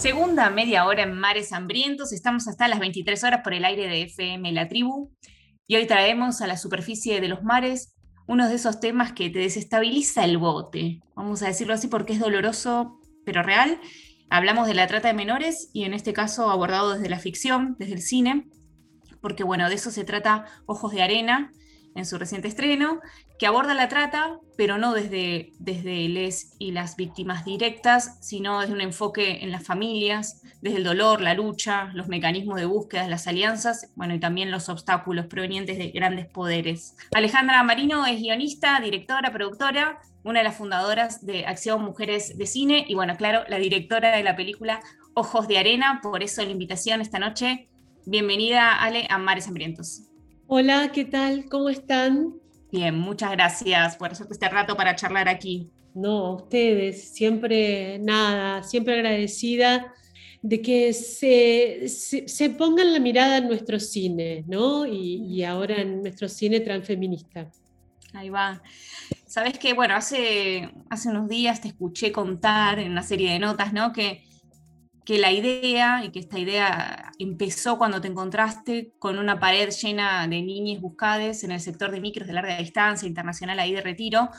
Segunda media hora en Mares Hambrientos. Estamos hasta las 23 horas por el aire de FM La Tribu. Y hoy traemos a la superficie de los mares uno de esos temas que te desestabiliza el bote. Vamos a decirlo así porque es doloroso, pero real. Hablamos de la trata de menores y en este caso abordado desde la ficción, desde el cine, porque bueno, de eso se trata Ojos de Arena, en su reciente estreno, que aborda la trata, pero no desde, desde les y las víctimas directas, sino desde un enfoque en las familias, desde el dolor, la lucha, los mecanismos de búsqueda, las alianzas, bueno, y también los obstáculos provenientes de grandes poderes. Alejandra Marino es guionista, directora, productora, una de las fundadoras de Acción Mujeres de Cine y, bueno, claro, la directora de la película Ojos de Arena, por eso la invitación esta noche. Bienvenida, Ale, a Mares Hambrientos. Hola, ¿qué tal? ¿Cómo están? Bien, muchas gracias por hacerte este rato para charlar aquí. No, ustedes, siempre nada, siempre agradecida de que se, se, pongan la mirada en nuestro cine, ¿no? Y, y, ahora en nuestro cine transfeminista. Ahí va. Sabes que, bueno, hace, hace unos días te escuché contar en una serie de notas, ¿no? Que que la idea, y que esta idea empezó cuando te encontraste con una pared llena de niñas buscades en el sector de micros de larga distancia, internacional ahí de retiro,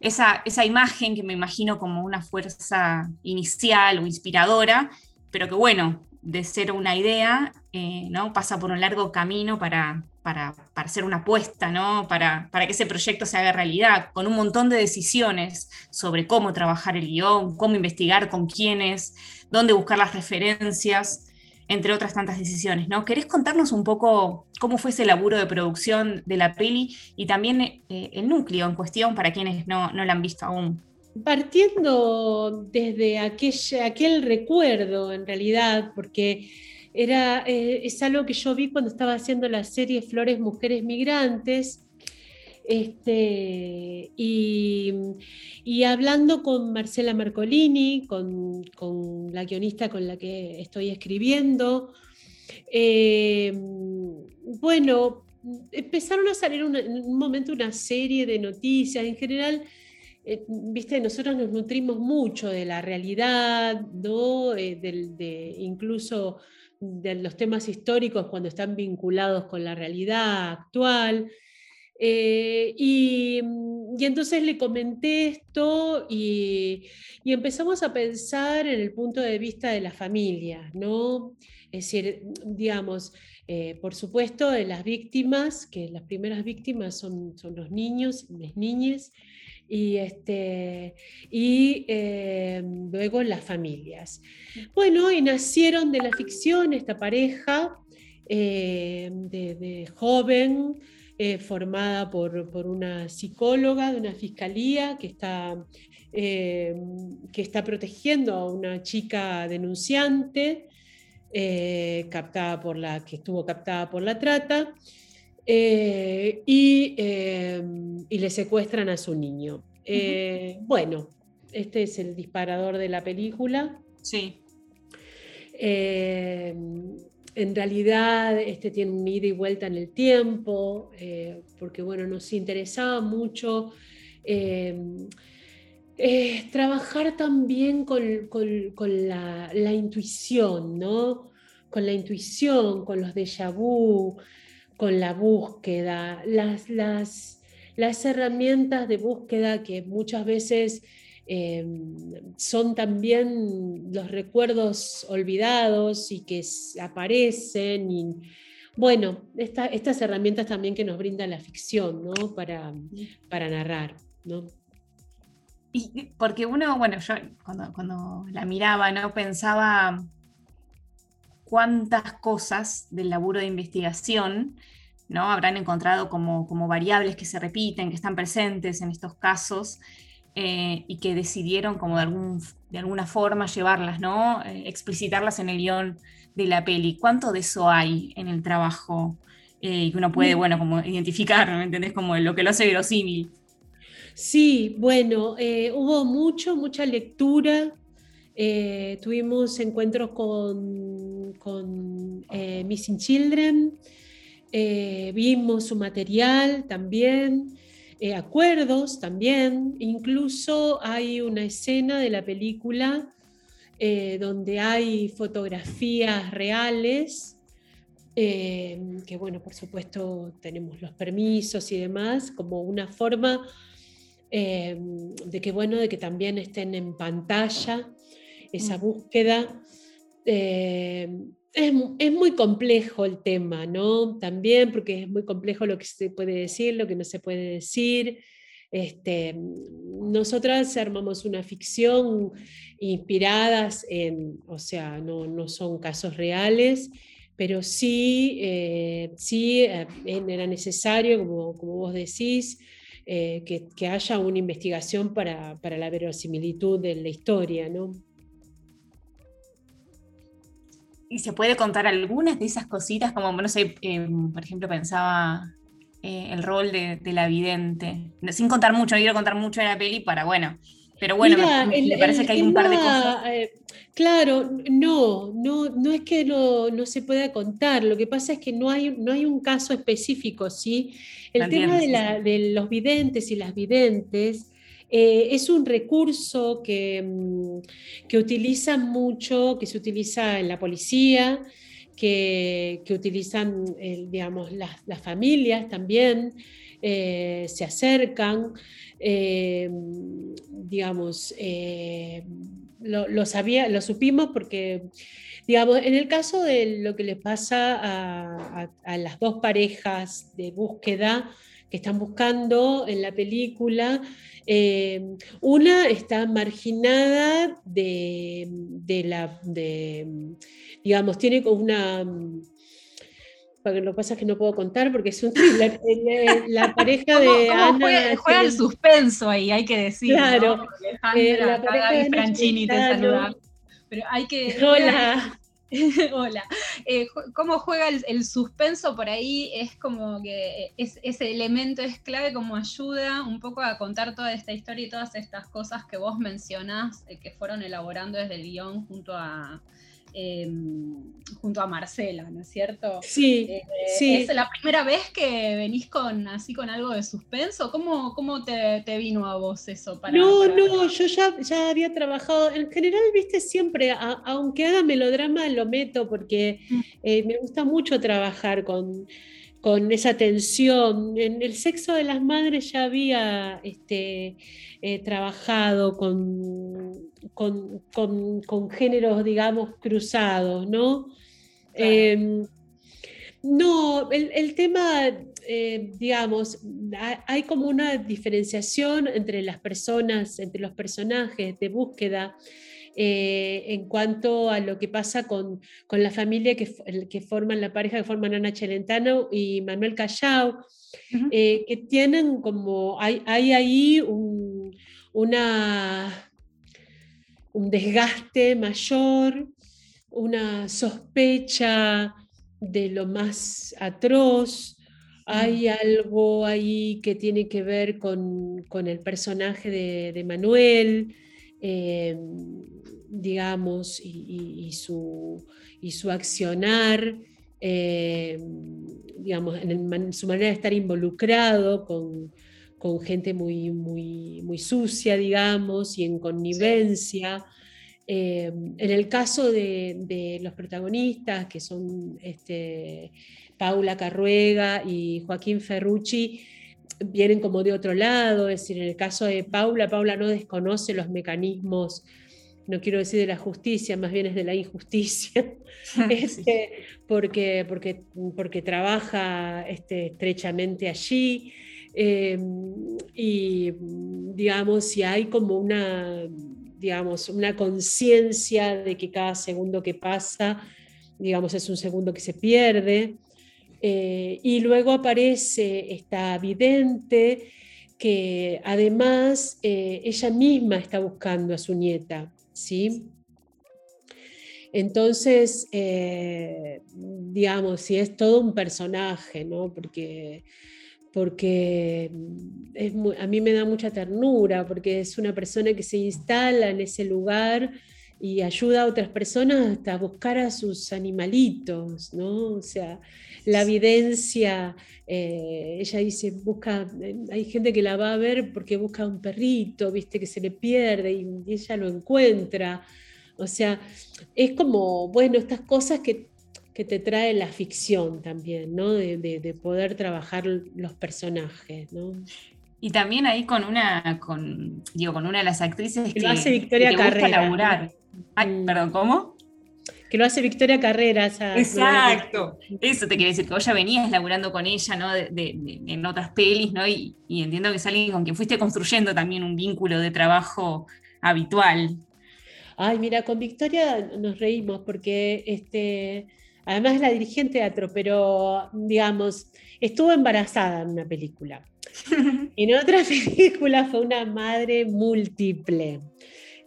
esa, esa imagen que me imagino como una fuerza inicial o inspiradora, pero que bueno, de ser una idea, eh, ¿no? pasa por un largo camino para, para, para, hacer una apuesta, ¿no? Para, para, que ese proyecto se haga realidad, con un montón de decisiones sobre cómo trabajar el guion, cómo investigar con quiénes, dónde buscar las referencias, entre otras tantas decisiones, ¿no? ¿Querés contarnos un poco cómo fue ese laburo de producción de la peli y también eh, el núcleo en cuestión para quienes no, no la han visto aún? Partiendo desde aquel recuerdo, en realidad, porque era, eh, es algo que yo vi cuando estaba haciendo la serie Flores Mujeres Migrantes, este, y, hablando con Marcela Marcolini, con, la guionista con la que estoy escribiendo, eh, bueno, empezaron a salir en un momento una serie de noticias. En general, eh, viste, nosotros nos nutrimos mucho de la realidad, ¿no? De, incluso de los temas históricos cuando están vinculados con la realidad actual. Eh, y, entonces le comenté esto y, empezamos a pensar en el punto de vista de la familia, ¿no? Es decir, digamos, eh, por supuesto, de las víctimas, que las primeras víctimas son, son los niños, las niñas, y, este, y eh, luego las familias. Bueno, y nacieron de la ficción esta pareja de, de joven, eh, formada por, una psicóloga de una fiscalía que está, eh, que está protegiendo a una chica denunciante eh, captada por la, que estuvo captada por la trata. Y, le secuestran a su niño. Bueno, este es el disparador de la película. Sí en realidad este tiene un ida y vuelta en el tiempo, eh, porque bueno, nos interesaba mucho eh, eh, trabajar también con, la, intuición, ¿no? Con la intuición, con los déjà vu, con la búsqueda, las, las, las herramientas de búsqueda que muchas veces Em, son también los recuerdos olvidados y que aparecen. Y, bueno, estas herramientas también que nos brinda la ficción, ¿no? Para, para narrar, ¿no? Y porque uno, bueno, yo cuando, cuando la miraba, ¿no? Pensaba cuántas cosas del laburo de investigación ¿no? habrán encontrado como, como variables que se repiten, que están presentes en estos casos, eh, y que decidieron como de, algún, de alguna forma llevarlas, ¿no? Eh, explicitarlas en el guion de la peli. ¿Cuánto de eso hay en el trabajo eh, y que uno puede, bueno, como identificar, ¿me entendés? Como lo que lo hace verosímil. Sí, bueno, hubo mucho, mucha lectura. tuvimos encuentros con, con Missing Children, vimos su material también. Eh, acuerdos también. Incluso hay una escena de la película eh, donde hay fotografías reales, eh, que bueno, por supuesto tenemos los permisos y demás, como una forma de que bueno, de que también estén en pantalla esa mm. Búsqueda. Es, es, muy complejo el tema, ¿no? También porque es muy complejo lo que se puede decir, lo que no se puede decir. Este, nosotras armamos una ficción inspiradas en, o sea, no, no son casos reales, pero sí, eh, sí eh, era necesario, como, como vos decís, eh, que, que, haya una investigación para, para, la verosimilitud de la historia, ¿no? ¿Y se puede contar algunas de esas cositas? Como, no sé, por ejemplo, pensaba eh, el rol de, la vidente. Sin contar mucho, no quiero contar mucho de la peli para, bueno, pero bueno, me, parece que hay un par de cosas. Eh, claro, no, no, no es que no, no, se pueda contar, lo que pasa es que no hay, no hay un caso específico, ¿sí? El tema de, los videntes y las videntes eh, es un recurso que, mm, que utilizan mucho, que se utiliza en la policía, que, utilizan, eh, digamos, las, familias también, eh, se acercan, digamos, lo, lo supimos porque, digamos, en el caso de lo que les pasa a, las dos parejas de búsqueda que están buscando en la película, una está marginada de, de la... De, digamos, tiene como una... Lo que pasa es que no puedo contar porque es un thriller. La pareja de Ana. Juega, el suspenso ahí, hay que decir. Claro. Eh, la pareja de Franchini te saluda. Pero hay que. Hola. Hola. Eh, ¿Cómo juega el, suspenso por ahí? Es como que ese elemento es clave como ayuda un poco a contar toda esta historia y todas estas cosas que vos mencionás, eh, que fueron elaborando desde el guion junto a, Em, junto a Marcela, ¿no es cierto? Sí, eh, sí. ¿Es la primera vez que venís con así con algo de suspenso? ¿Cómo, cómo te, vino a vos eso? Para, no, no, yo ya, ya había trabajado, en general, viste, siempre, aunque haga melodrama, lo meto porque mm. eh, me gusta mucho trabajar con con esa tensión. En el sexo de las madres ya había este, eh, trabajado con, con, géneros, digamos, cruzados, ¿no? Em, no, el, tema, eh, digamos, hay como una diferenciación entre las personas, entre los personajes de búsqueda eh, en cuanto a lo que pasa con, la familia que, que, forman, la pareja que forman Ana Chelentano y Manuel Callao, eh, que tienen como, hay, hay ahí un, una, un desgaste mayor, una sospecha de lo más atroz, hay algo ahí que tiene que ver con, el personaje de, Manuel, eh, digamos, y, su, y, su, accionar, eh, digamos, en, su manera de estar involucrado con, gente muy, muy, muy sucia, digamos, y en connivencia. Eh, en el caso de, los protagonistas, que son este, Paula Carruega y Joaquín Ferrucci, vienen como de otro lado, es decir, en el caso de Paula, Paula no desconoce los mecanismos no quiero decir de la justicia, más bien es de la injusticia, este, porque, porque, porque trabaja este, estrechamente allí. Em, y digamos, si hay como una, digamos, una conciencia de que cada segundo que pasa, digamos, es un segundo que se pierde. Eh, y luego aparece esta vidente que además eh, ella misma está buscando a su nieta. ¿sí? Entonces, eh, digamos, si es todo un personaje, ¿no? Porque, porque es a mí me da mucha ternura, porque es una persona que se instala en ese lugar y ayuda a otras personas hasta buscar a sus animalitos, ¿no? O sea, la evidencia, eh, ella dice, busca, eh, hay gente que la va a ver porque busca un perrito, viste, que se le pierde y, ella lo encuentra. O sea, es como, bueno, estas cosas que, te trae la ficción también, ¿no? De, poder trabajar los personajes, ¿no? Y también ahí con una, con, digo, con una de las actrices que, lo hace Victoria Carrera. laburar. Mm. perdón, ¿cómo? Que lo hace Victoria Carrera. Exacto. Eso te quiere decir, que vos ya venías laburando con ella, ¿no? en otras pelis, ¿no? Y, y, entiendo que es alguien con quien fuiste construyendo también un vínculo de trabajo habitual. Ay, mira, con Victoria nos reímos porque este, además es la dirigente de teatro, pero digamos, estuvo embarazada en una película. en otra película fue una madre múltiple,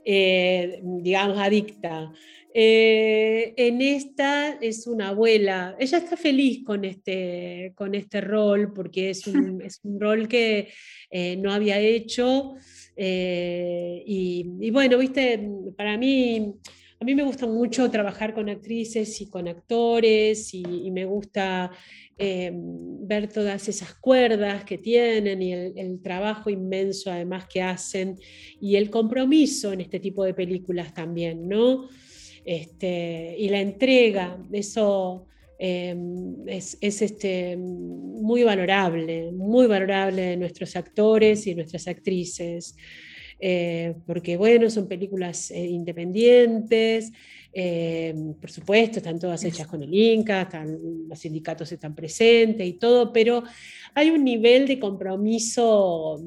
eh, digamos, adicta. Eh, en esta es una abuela. Ella está feliz con este, con este rol porque es un, es un rol que eh, no había hecho. Eh, y, bueno, viste, para mí, a mí me gusta mucho trabajar con actrices y con actores y, me gusta eh, ver todas esas cuerdas que tienen y el, trabajo inmenso además que hacen y el compromiso en este tipo de películas también, ¿no? Este, y la entrega, eso Em, es, este, muy valorable, muy valorable de nuestros actores y nuestras actrices. Eh, porque bueno, son películas eh, independientes, em, por supuesto, están todas hechas con el Inca, los sindicatos están presentes y todo, pero hay un nivel de compromiso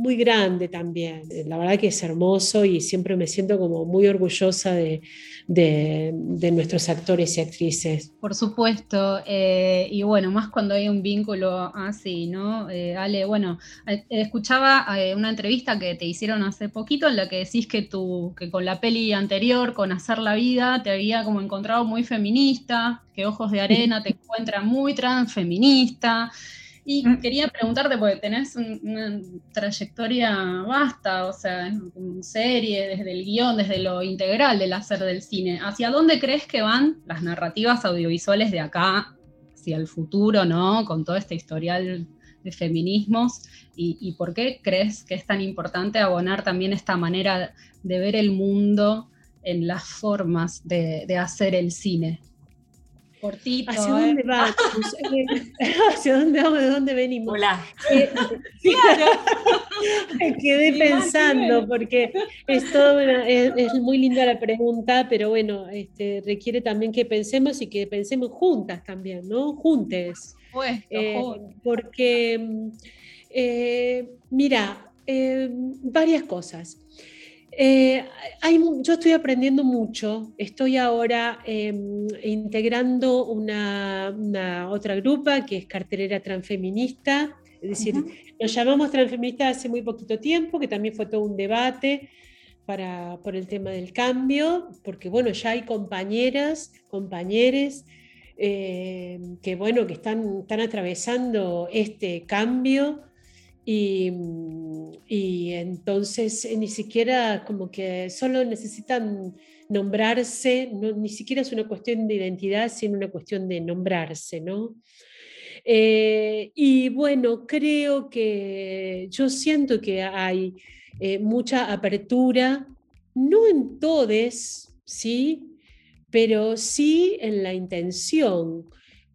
muy grande también. La verdad que es hermoso y siempre me siento como muy orgullosa de, de, nuestros actores y actrices. Por supuesto, eh, y bueno, más cuando hay un vínculo así, ¿no? Eh, Ale, bueno, eh, escuchaba una entrevista que te hicieron hace poquito en la que decís que, tú, que con la peli anterior, con Hacer la Vida, te había como encontrado muy feminista, que Ojos de Arena te encuentra muy transfeminista. Y mm. quería preguntarte, porque tenés una trayectoria vasta, o sea, en serie, desde el guion, desde lo integral del hacer del cine. ¿Hacia dónde crees que van las narrativas audiovisuales de acá hacia el futuro, ¿no? Con todo este historial de feminismos y, por qué crees que es tan importante abonar también esta manera de ver el mundo en las formas de hacer el cine. Cortito. ¿Hacia ¿eh? dónde va? ¿Hacia dónde vamos? ¿De dónde venimos? Hola. Eh, Me quedé pensando porque es, todo es, muy linda la pregunta, pero bueno, este, requiere también que pensemos y que pensemos juntas también, ¿no? Juntes. Eh, porque, mira, varias cosas. Eh, yo estoy aprendiendo mucho. Estoy ahora em, integrando una, otra grupa que es cartelera transfeminista. Es decir, nos llamamos transfeminista hace muy poquito tiempo, que también fue todo un debate para, por el tema del cambio, porque bueno, ya hay compañeras, compañeros em, que bueno, que están, están atravesando este cambio y, entonces eh, ni siquiera como que solo necesitan nombrarse, no, ni siquiera es una cuestión de identidad, sino una cuestión de nombrarse, ¿no? Eh, y bueno, creo que yo siento que hay eh, mucha apertura, no en todes, ¿sí? Pero sí en la intención.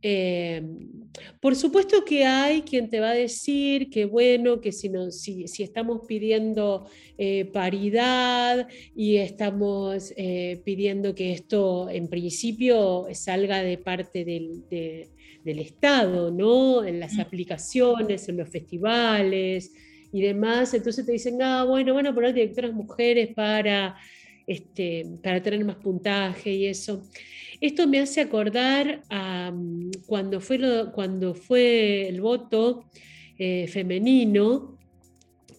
Em, por supuesto que hay quien te va a decir que bueno, que si, no, si, estamos pidiendo eh, paridad y estamos eh, pidiendo que esto en principio salga de parte del, del Estado, ¿no? En las aplicaciones, en los festivales y demás, entonces te dicen, ah, bueno, van a poner directoras mujeres para, este, para tener más puntaje y eso. Esto me hace acordar a mm, cuando fue, cuando fue el voto eh, femenino,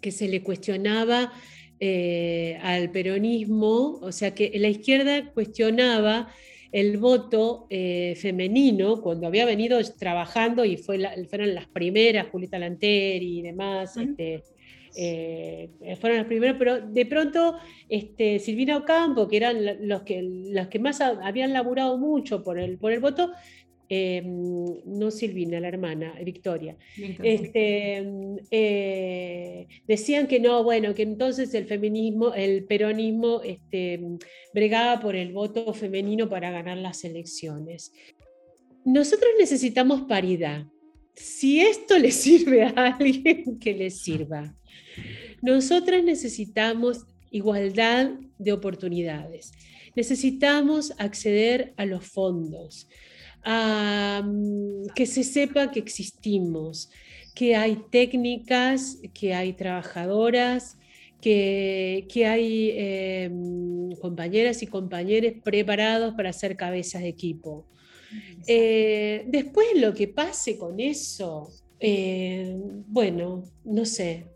que se le cuestionaba eh, al peronismo, o sea que la izquierda cuestionaba el voto eh, femenino cuando había venido trabajando y fue fueron las primeras, Julieta Lanteri y demás, eh, fueron los primeros, pero de pronto este, Silvina Ocampo, que eran los que, los que más habían laburado mucho por el, por el voto, em, no Silvina, la hermana, Victoria, este, eh, decían que no, bueno, que entonces el feminismo, el peronismo este, bregaba por el voto femenino para ganar las elecciones. Nosotros necesitamos paridad. Si esto le sirve a alguien, que le sirva. Nosotras necesitamos igualdad de oportunidades. Necesitamos acceder a los fondos, que se sepa que existimos, que hay técnicas, que hay trabajadoras, que, hay em, compañeras y compañeros preparados para ser cabezas de equipo. Eh, después lo que pase con eso, eh, bueno, no sé,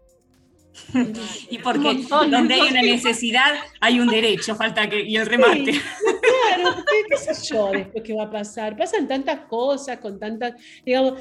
y porque donde hay una necesidad hay un derecho, falta que y el remate. claro, qué sé yo después qué va a pasar. Pasan tantas cosas con tantas, digamos,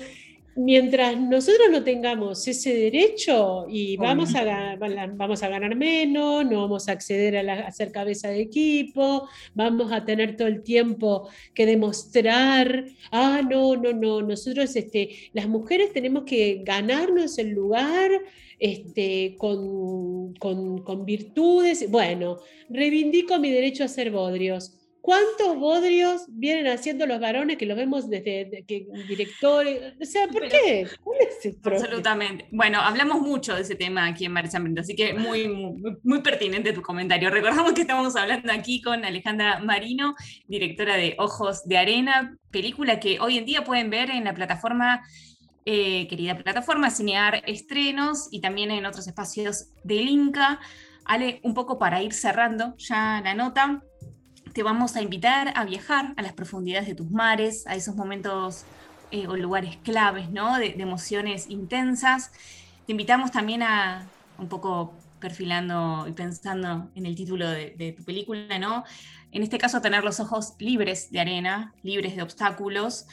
mientras nosotros no tengamos ese derecho y vamos a, vamos a ganar menos, no vamos a acceder a, ser cabeza de equipo, vamos a tener todo el tiempo que demostrar, ah, no, no, no, nosotros, este, las mujeres tenemos que ganarnos el lugar este, con, con, con virtudes. Bueno, reivindico mi derecho a ser bodrios ¿Cuántos bodrios vienen haciendo los varones que los vemos desde que, directores? O sea, ¿por qué? Absolutamente. Bueno, hablamos mucho de ese tema aquí en Marisa así que muy, muy, pertinente tu comentario. Recordamos que estamos hablando aquí con Alejandra Marino, directora de Ojos de Arena, película que hoy en día pueden ver en la plataforma eh, querida plataforma, Cinear Estrenos y también en otros espacios del Inca. Ale, un poco para ir cerrando ya la nota, te vamos a invitar a viajar a las profundidades de tus mares, a esos momentos eh, o lugares claves, ¿no? De, emociones intensas. Te invitamos también a, un poco perfilando y pensando en el título de, tu película, ¿no? En este caso, tener los ojos libres de arena, libres de obstáculos,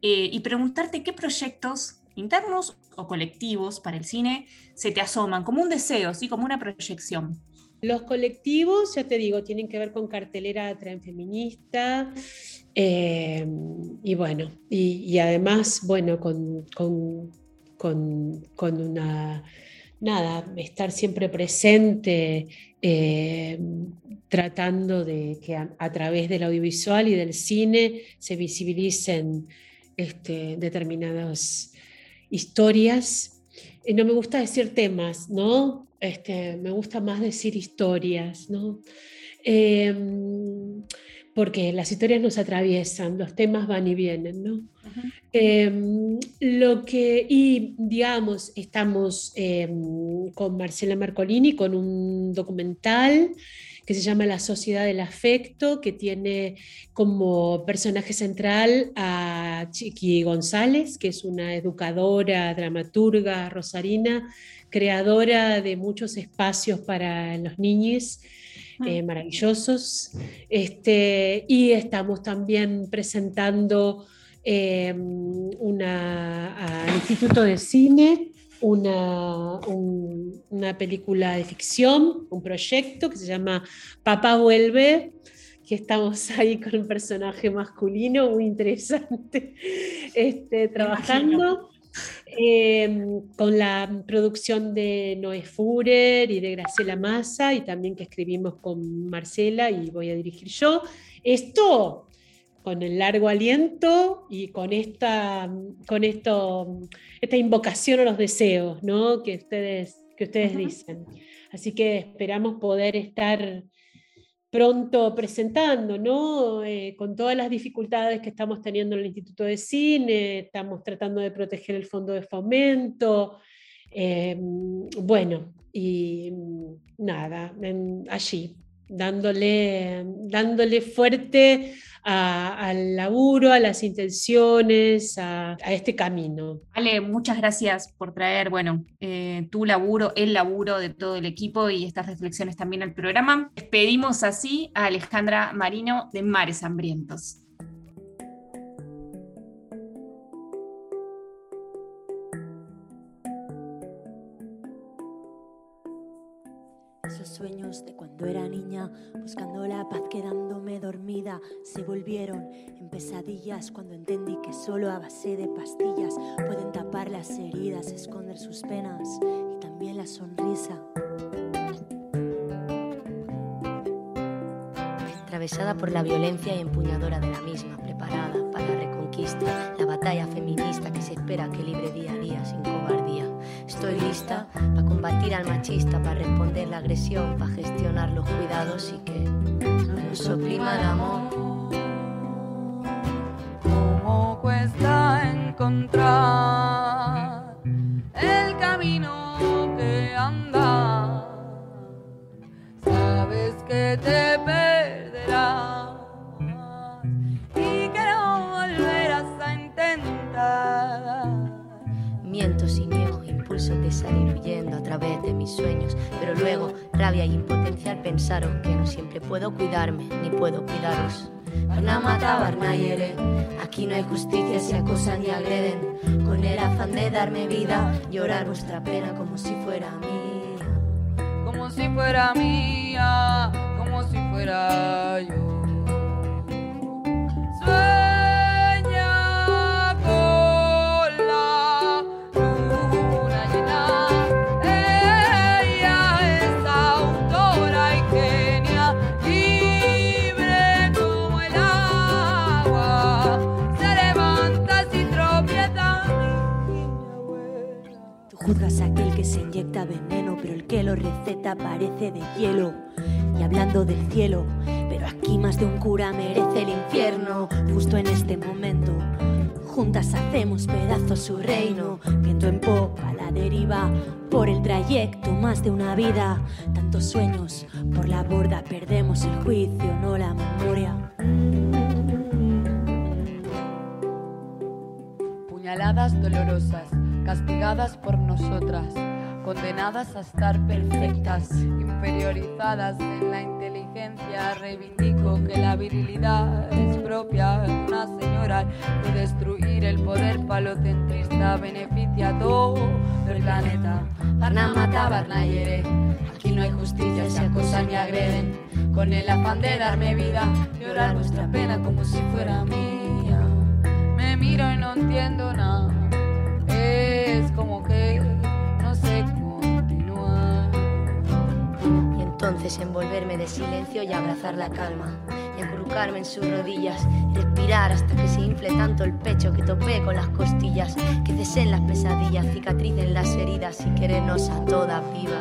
eh, y preguntarte qué proyectos internos o colectivos para el cine se te asoman, como un deseo, ¿sí? como una proyección. Los colectivos, ya te digo, tienen que ver con cartelera transfeminista eh, y bueno, y, además, bueno, con, con, una, nada, estar siempre presente, eh, tratando de que a, través del audiovisual y del cine se visibilicen este, determinadas historias. Eh, no me gusta decir temas, ¿no? Este, me gusta más decir historias, ¿no? Em, porque las historias nos atraviesan, los temas van y vienen, ¿no? Em, lo que, y digamos, estamos em, con Marcela Marcolini con un documental que se llama La Sociedad del Afecto, que tiene como personaje central a Chiqui González, que es una educadora, dramaturga rosarina, creadora de muchos espacios para los niños. Ah. Eh, maravillosos. Este, y estamos también presentando em, una, al Instituto de Cine una, una película de ficción, un proyecto que se llama Papá Vuelve, que estamos ahí con un personaje masculino muy interesante este, trabajando. Em, con la producción de Noé Furer y de Graciela Massa, y también que escribimos con Marcela y voy a dirigir yo. Esto con el largo aliento y con esta, con esto, esta invocación a los deseos ¿no? que ustedes, que ustedes dicen. Así que esperamos poder estar pronto presentando, ¿no? Eh, con todas las dificultades que estamos teniendo en el Instituto de Cine, estamos tratando de proteger el fondo de fomento, eh, bueno, y nada, allí, dándole, dándole fuerte al laburo, a las intenciones, a, este camino. Ale, muchas gracias por traer, bueno, eh, tu laburo, el laburo de todo el equipo y estas reflexiones también al programa. Despedimos así a Alejandra Marino de Mares Hambrientos. Esos sueños de cuando era niña, buscando la paz quedándome dormida, se volvieron en pesadillas cuando entendí que solo a base de pastillas pueden tapar las heridas, esconder sus penas y también la sonrisa. Atravesada por la violencia y empuñadora de la misma, preparada para la reconquista, la batalla feminista que se espera que libre día a día sin cobardía. Estoy lista para combatir al machista, para responder la agresión, para gestionar los cuidados y que no nos oprima el amor. ¿Cómo cuesta encontrar el camino través de mis sueños, pero luego rabia y impotencia al pensaros que no siempre puedo cuidarme ni puedo cuidaros. Aquí no hay justicia, se acosan y agreden. Con el afán de darme vida, llorar vuestra pena como si fuera mía. como si fuera mía, como si fuera yo. Parece de hielo. Y hablando del cielo, pero aquí más de un cura merece el infierno. Justo en este momento, juntas hacemos pedazos su reino. Viento en popa, la deriva, por el trayecto, más de una vida. Tantos sueños, por la borda perdemos el juicio, no la memoria. puñaladas dolorosas, castigadas por nosotras, condenadas a estar perfectas, inferiorizadas en la inteligencia. Reivindico que la virilidad es propia de una señora que destruir el poder palocentrista beneficia a todo el planeta. Barna mata, Barna. Aquí no hay justicia, se acosan y agreden. Con el afán de darme vida, llorar vuestra pena como si fuera mía. Me miro y no entiendo nada. Entonces envolverme de silencio y abrazar la calma. Y acurrucarme en sus rodillas. Respirar hasta que se infle tanto el pecho que topé con las costillas. Que cesen las pesadillas, cicatricen las heridas y querernos a todas vivas.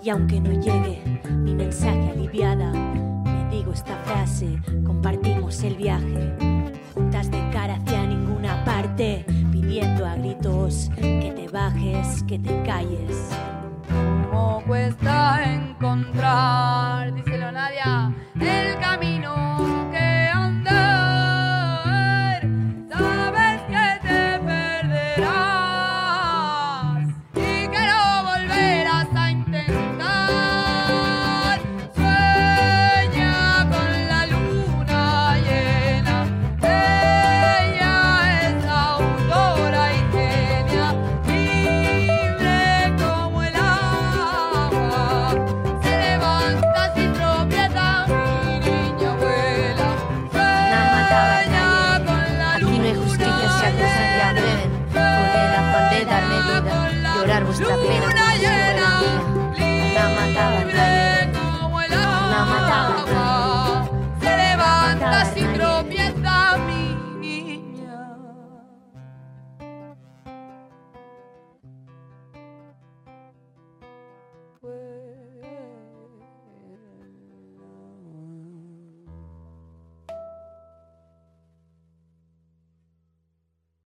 Y aunque no llegue mi mensaje aliviada, me digo esta frase, compartimos el viaje, juntas de cara hacia ninguna parte, pidiendo a gritos que te bajes, que te calles. ¿Cómo cuesta encontrar, díselo Nadia, el camino